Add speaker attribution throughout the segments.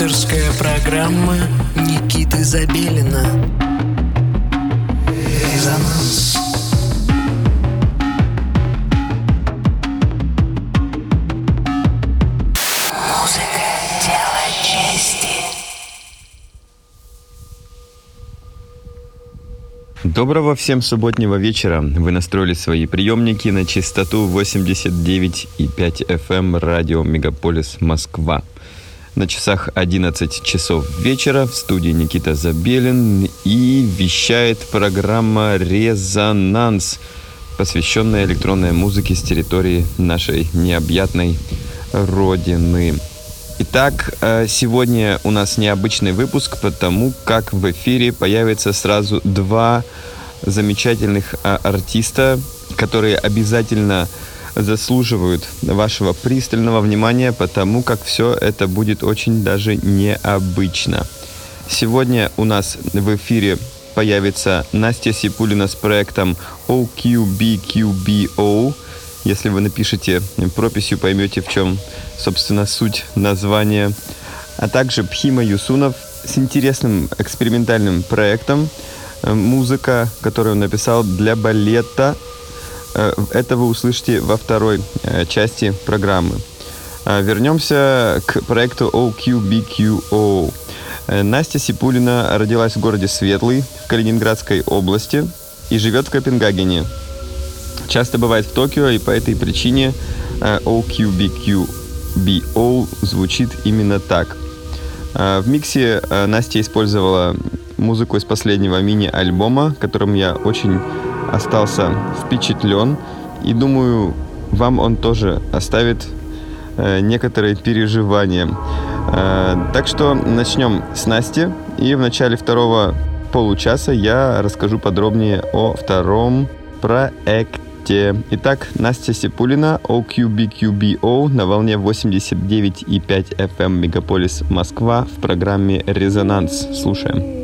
Speaker 1: Авторская программа Никиты Забелина Резонанс Музыка – дело чести
Speaker 2: Доброго всем субботнего вечера. Вы настроили свои приемники на частоту 89,5 FM радио Мегаполис Москва. На часах 11 часов вечера в студии Никита Забелин и вещает программа «Резонанс», посвященная электронной музыке с территории нашей необъятной Родины. Итак, э, сегодня у нас необычный выпуск, потому как в эфире появится сразу два замечательных а, артиста, которые обязательно заслуживают вашего пристального внимания, потому как все это будет очень даже необычно. Сегодня у нас в эфире появится Настя Сипулина с проектом OQBQBO. Если вы напишите прописью, поймете, в чем, собственно, суть названия. А также Пхима Юсунов с интересным экспериментальным проектом «Музыка», которую он написал для балета Э, это вы услышите во второй э, части программы. Э, вернемся к проекту OQBQO. Настя Сипулина родилась в городе Светлый в Калининградской области и живет в Копенгагене. Часто бывает в Токио, и по этой причине OQBQBO звучит именно так. В миксе Настя использовала музыку из последнего мини-альбома, которым я очень остался впечатлен. И думаю, вам он тоже оставит э, некоторые переживания. Э, так что начнем с Насти. И в начале второго получаса я расскажу подробнее о втором проекте. Итак, Настя Сипулина, OQBQBO на волне 89,5 FM Мегаполис Москва в программе «Резонанс». Слушаем.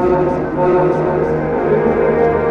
Speaker 3: Thank you.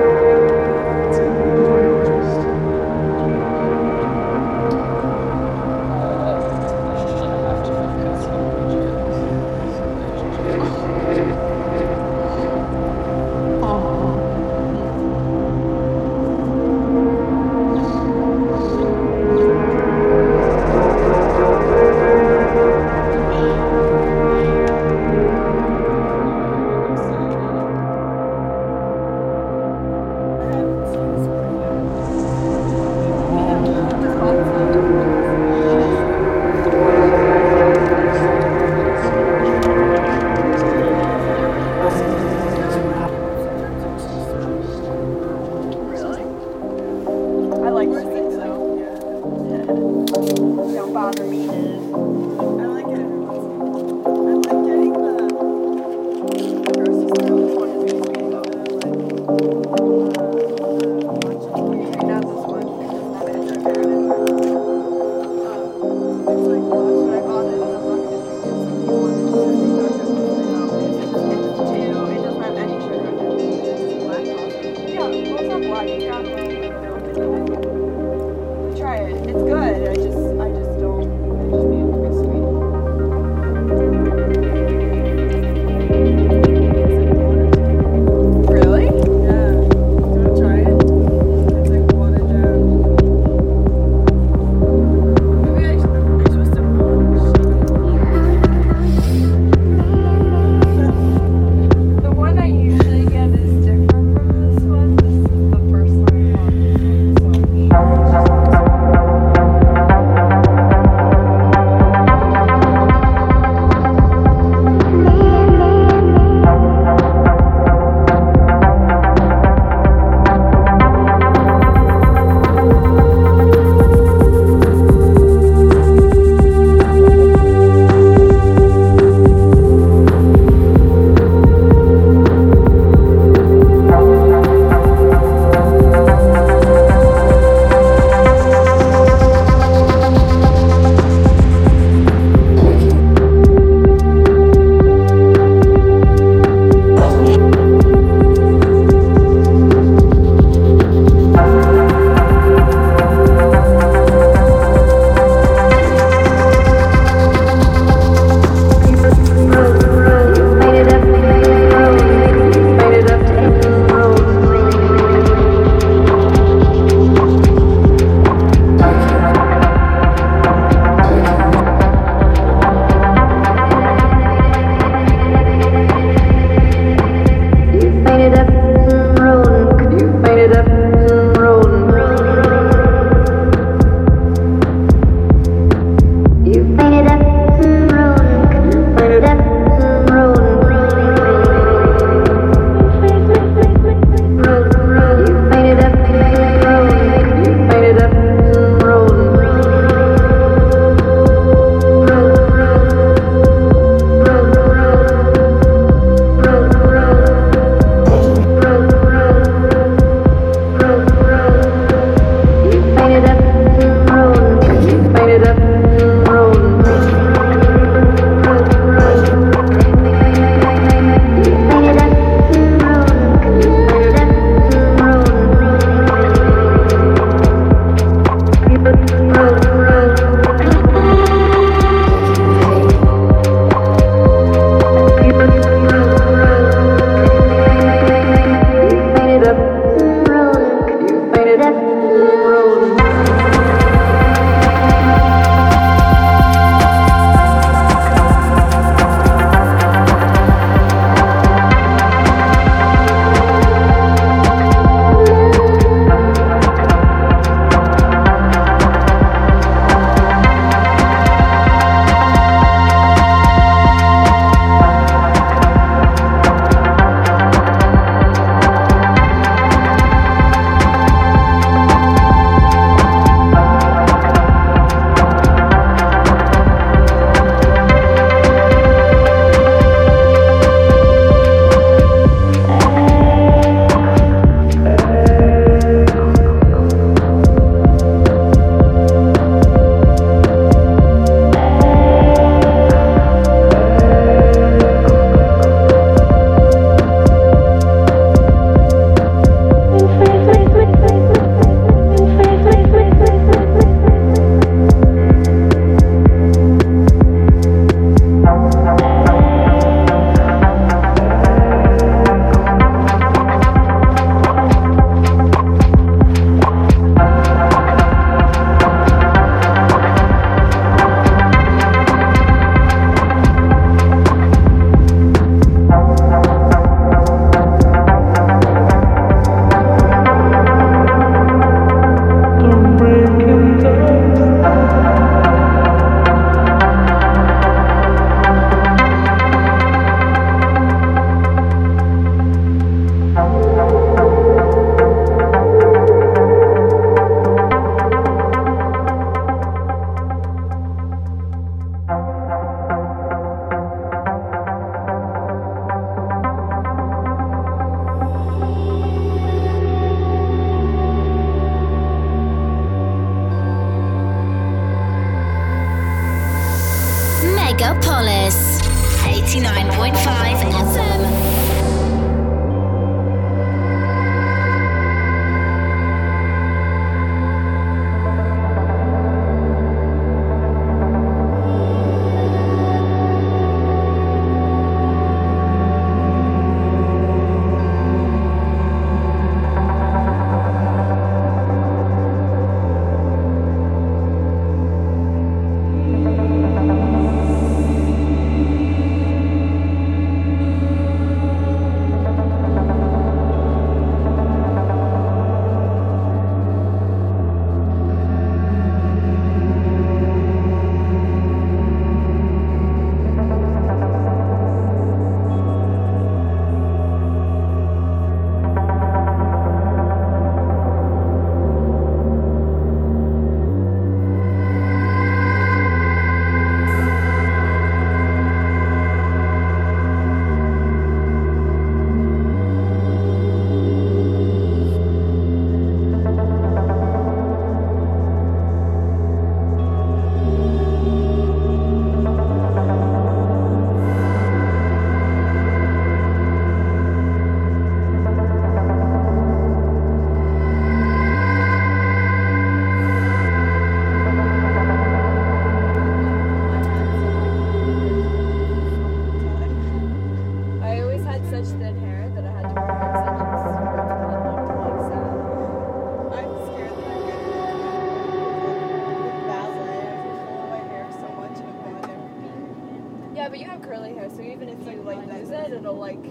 Speaker 3: but you have curly hair, so even if you like lose it, it'll like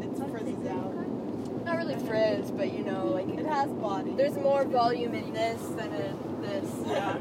Speaker 3: it's frizzes out. Not really frizz, but you know, like it has body. There's more volume in this than in this. Yeah.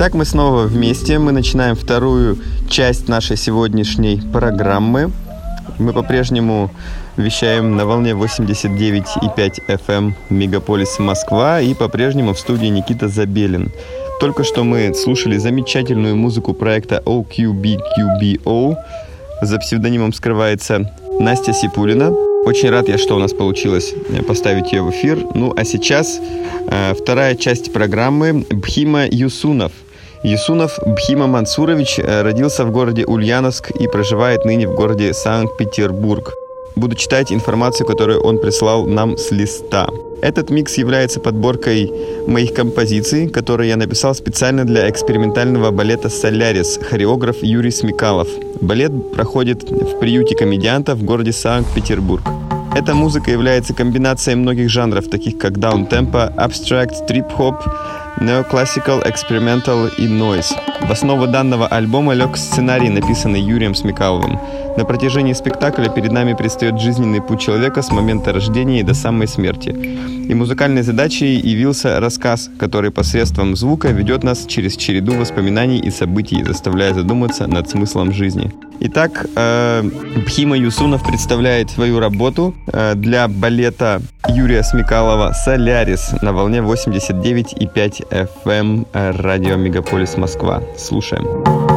Speaker 2: Итак, мы снова вместе. Мы начинаем вторую часть нашей сегодняшней программы. Мы по-прежнему вещаем на волне 89,5 FM Мегаполис Москва и по-прежнему в студии Никита Забелин. Только что мы слушали замечательную музыку проекта OQBQBO. За псевдонимом скрывается Настя Сипулина. Очень рад я, что у нас получилось поставить ее в эфир. Ну а сейчас э, вторая часть программы Бхима Юсунов. Юсунов Бхима Мансурович э, родился в городе Ульяновск и проживает ныне в городе Санкт-Петербург. Буду читать информацию, которую он прислал нам с листа. Этот микс является подборкой моих композиций, которые я написал специально для экспериментального балета «Солярис», хореограф Юрий Смекалов. Балет проходит в приюте комедиантов в городе Санкт-Петербург. Эта музыка является комбинацией многих жанров, таких как даунтемпо, абстракт, трип-хоп, неоклассикал, экспериментал и нойз. В основу данного альбома лег сценарий, написанный Юрием Смекаловым. На протяжении спектакля перед нами предстает жизненный путь человека с момента рождения и до самой смерти. И музыкальной задачей явился рассказ, который посредством звука ведет нас через череду воспоминаний и событий, заставляя задуматься над смыслом жизни. Итак, э, Бхима Юсунов представляет свою работу э, для балета Юрия Смекалова «Солярис» на волне 89,5 FM э, радио Мегаполис Москва. Слушаем.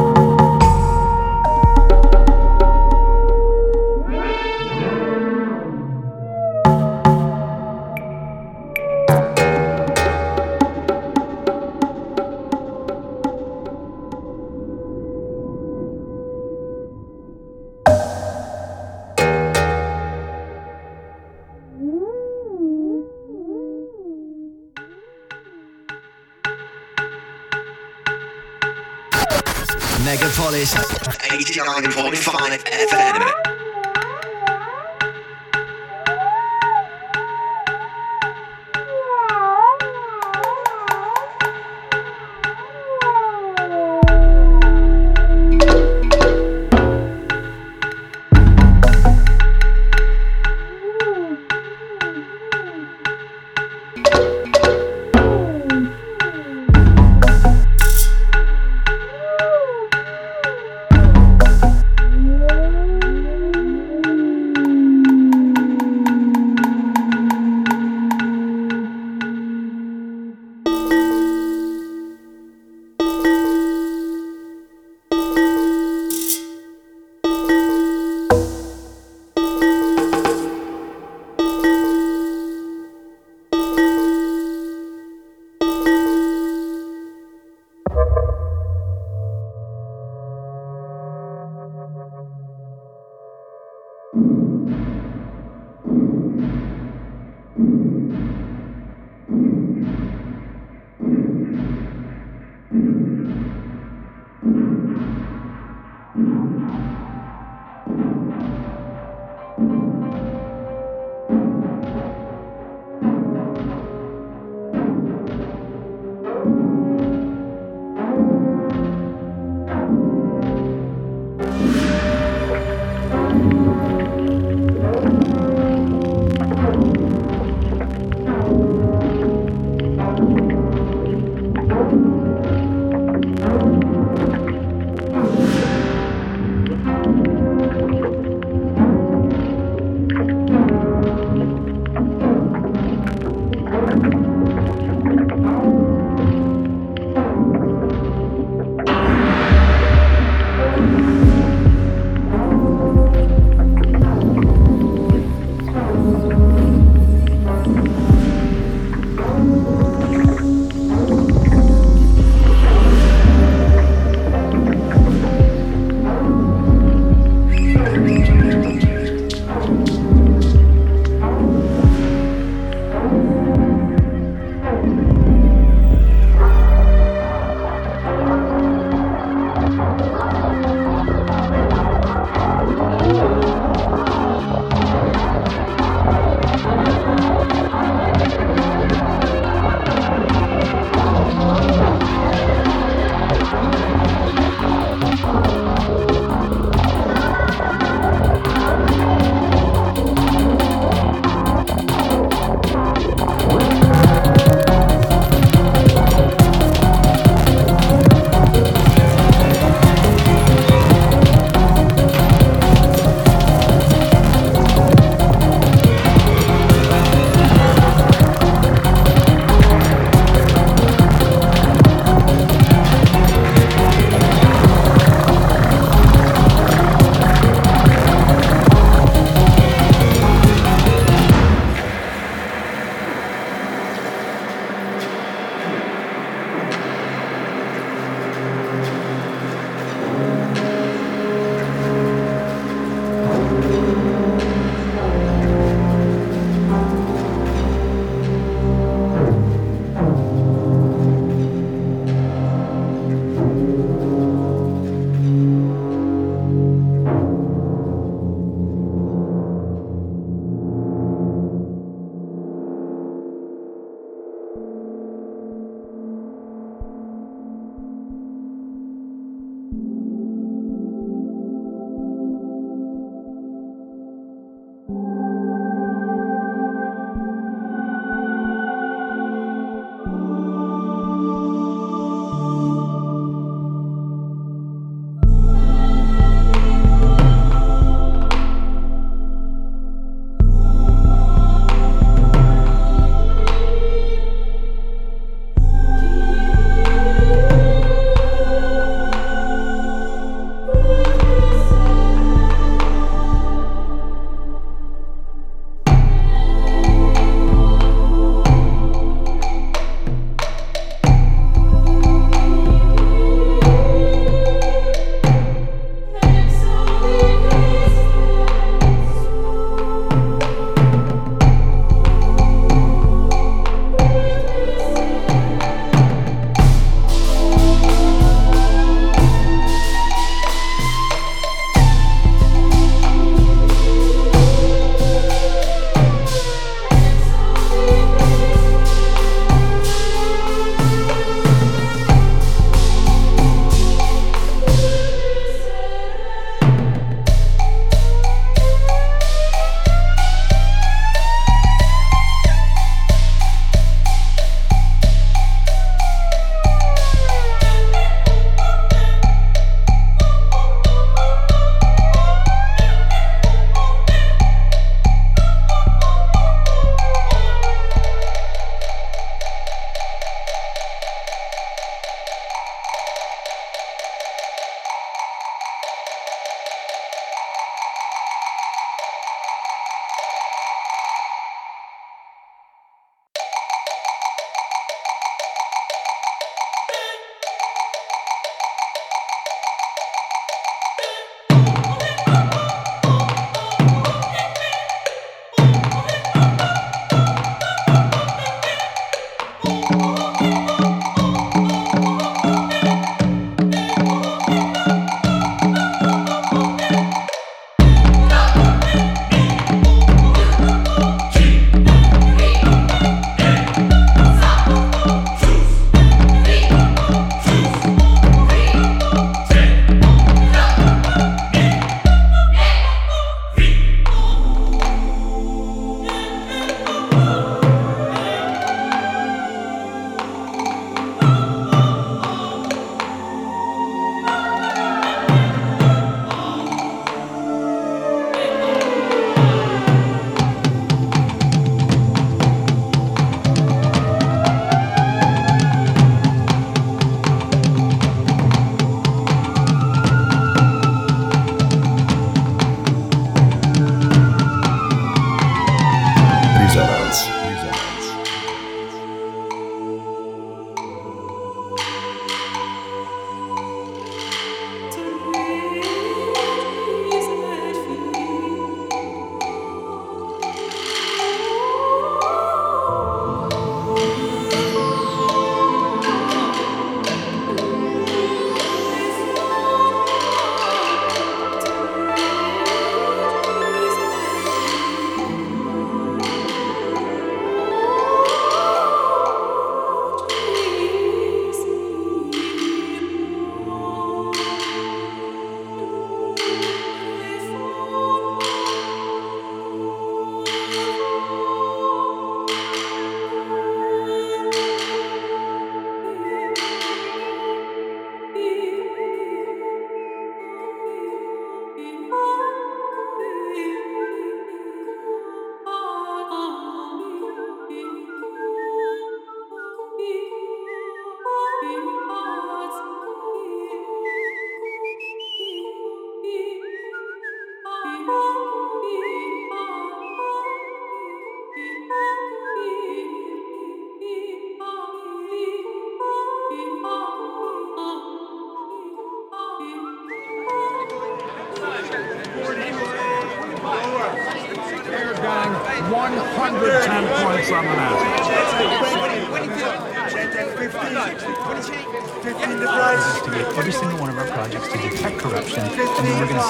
Speaker 4: if,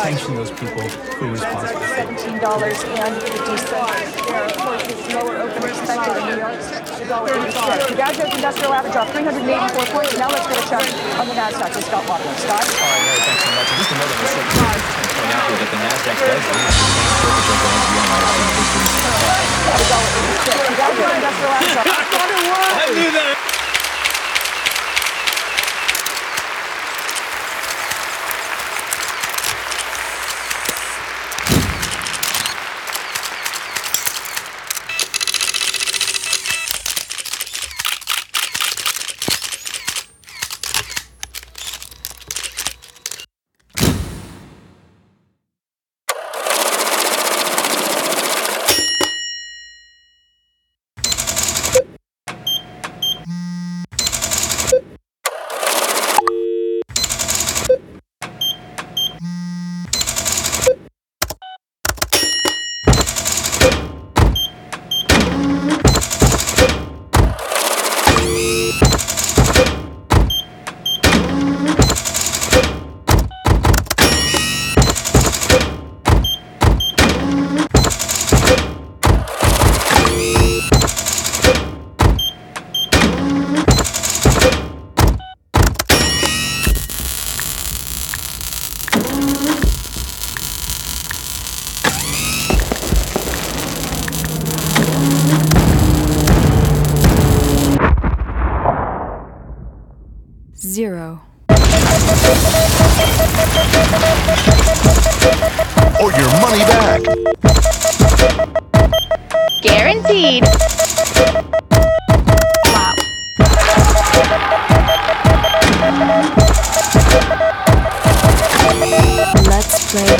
Speaker 4: sanction those people who are responsible.
Speaker 5: Seventeen dollars and fifty cents. Where, of course, it's lower open expected in New York. The dollar eighty-six. The Dow Jones Industrial Average off three hundred and eighty-four points. Now let's get a check on the Nasdaq with Scott Waterman. Scott.
Speaker 6: All right, Mary, thanks so much. And just a note on the short term, point out here that the NASDAQ does lead the same surface of the beyond our history.
Speaker 5: The dollar eighty-six. The Dow Jones Industrial Average off.
Speaker 7: Zero.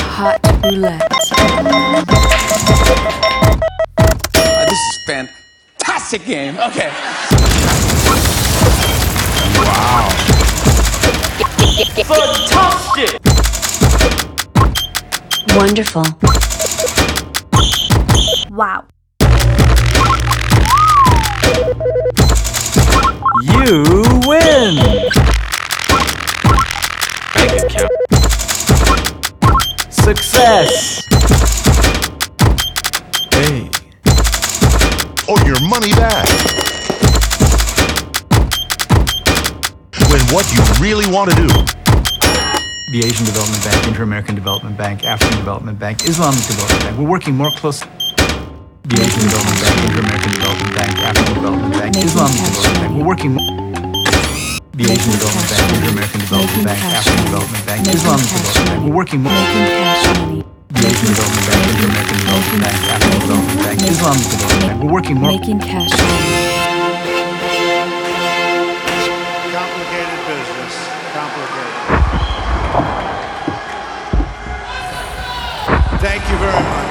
Speaker 7: Hot roulette.
Speaker 8: Uh, this is fantastic game. Okay. Wow. Fantastic.
Speaker 7: Wonderful.
Speaker 9: Wow.
Speaker 4: You win!
Speaker 6: Bank account.
Speaker 4: Success! Hey.
Speaker 10: Or your money back. When what you really want to do
Speaker 4: The Asian Development Bank, Inter-American Development Bank, African Development Bank, Islamic Development Bank. We're working more close. The Asian Development Bank, Inter-American Development Bank, African Development Bank, Islamic Development Bank. We're working. more. The Asian Development
Speaker 7: cash
Speaker 4: Bank,
Speaker 7: money.
Speaker 4: Inter-American Development Bank,
Speaker 7: cash
Speaker 4: African. Development Bank,
Speaker 7: Making
Speaker 4: Islamic Development Bank. We're working. more.
Speaker 7: Making cash money.
Speaker 4: The Asian Development Bank, Inter-American Development Bank, African Development Bank, Islamic Development Bank. We're working more.
Speaker 7: Making cash.
Speaker 11: Complicated business. Complicated. Thank you very much.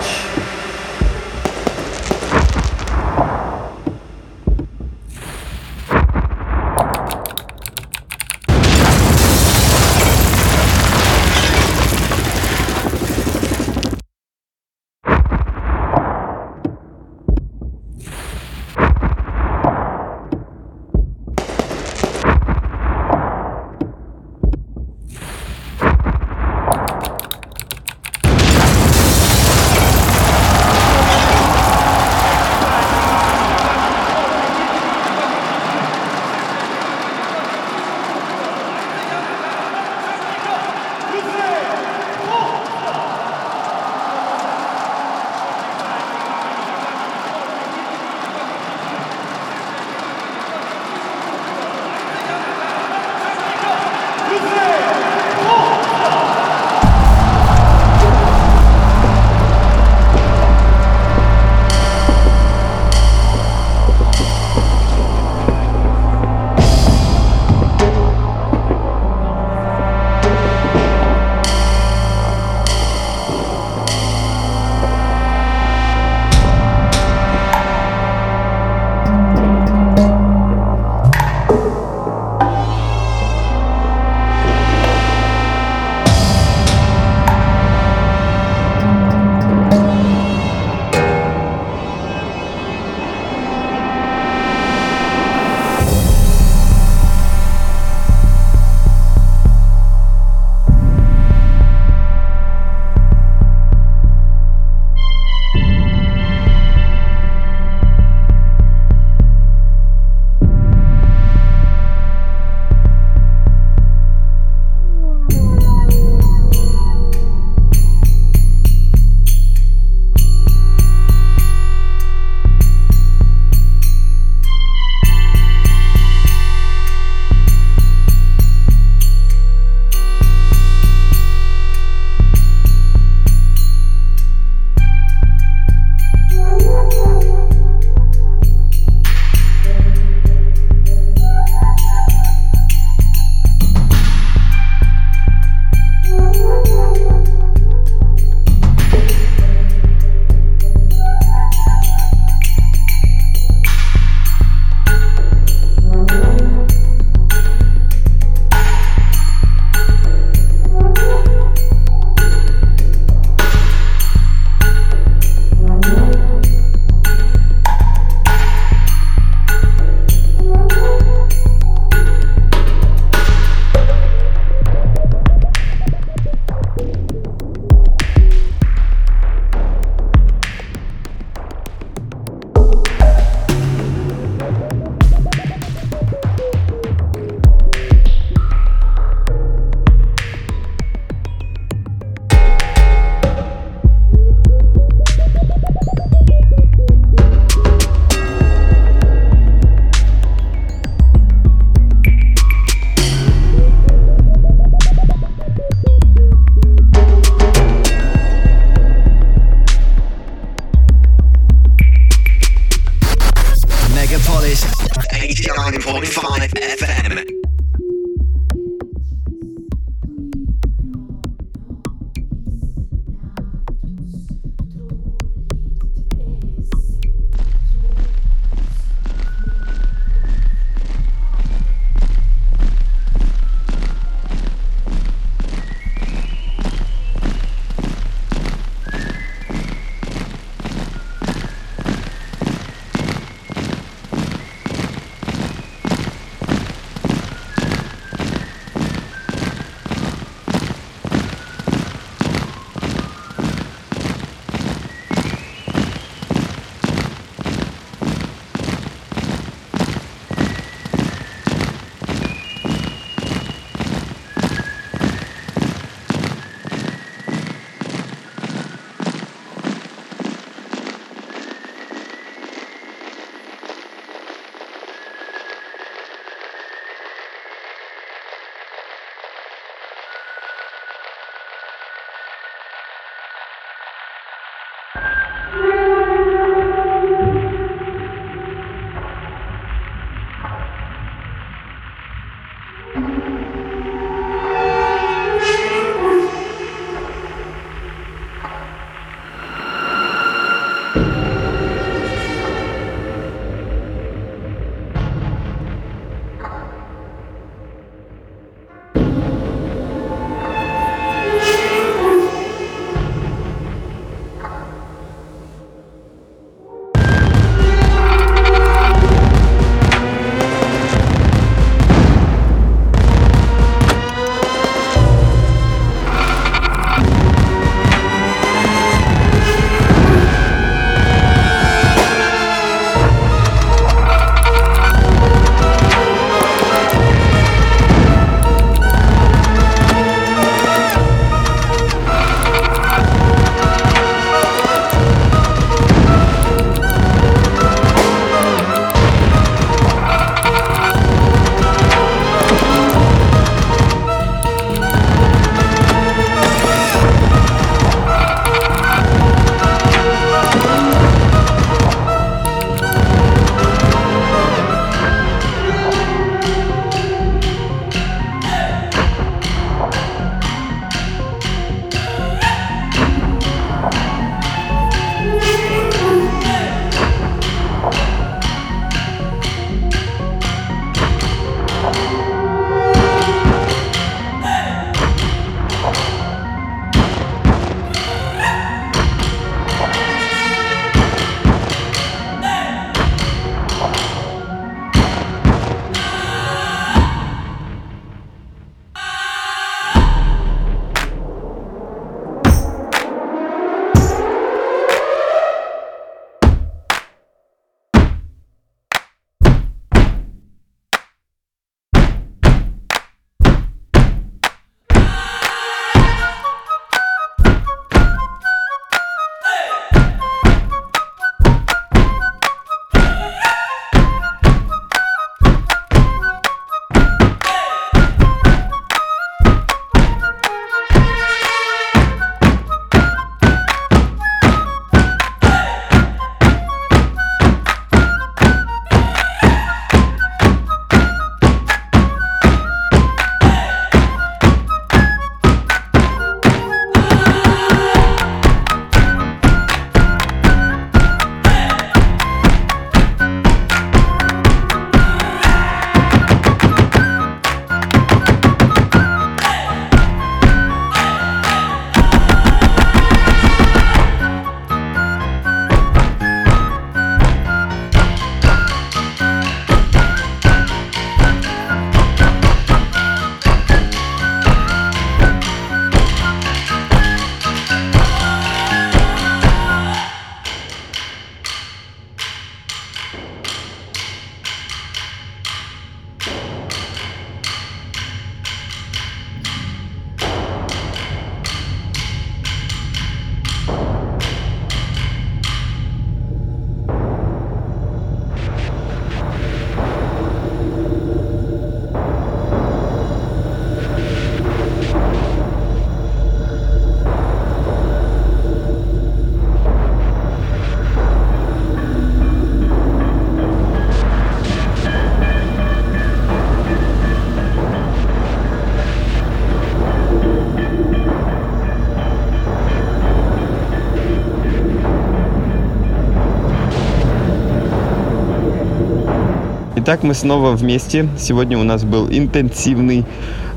Speaker 2: Итак, мы снова вместе. Сегодня у нас был интенсивный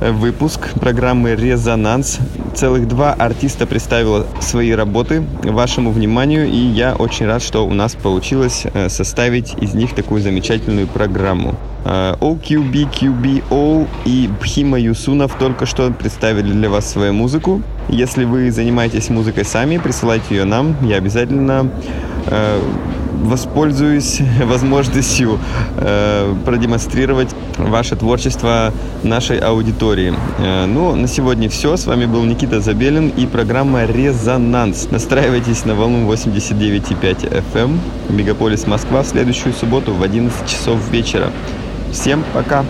Speaker 2: э, выпуск программы «Резонанс». Целых два артиста представила свои работы вашему вниманию, и я очень рад, что у нас получилось э, составить из них такую замечательную программу. Э, OQB, QBO и Бхима Юсунов только что представили для вас свою музыку. Если вы занимаетесь музыкой сами, присылайте ее нам. Я обязательно э, воспользуюсь возможностью э, продемонстрировать ваше творчество нашей аудитории. Э, ну, на сегодня все. С вами был Никита Забелин и программа «Резонанс». Настраивайтесь на волну 89,5 FM Мегаполис Москва в следующую субботу в 11 часов вечера. Всем пока!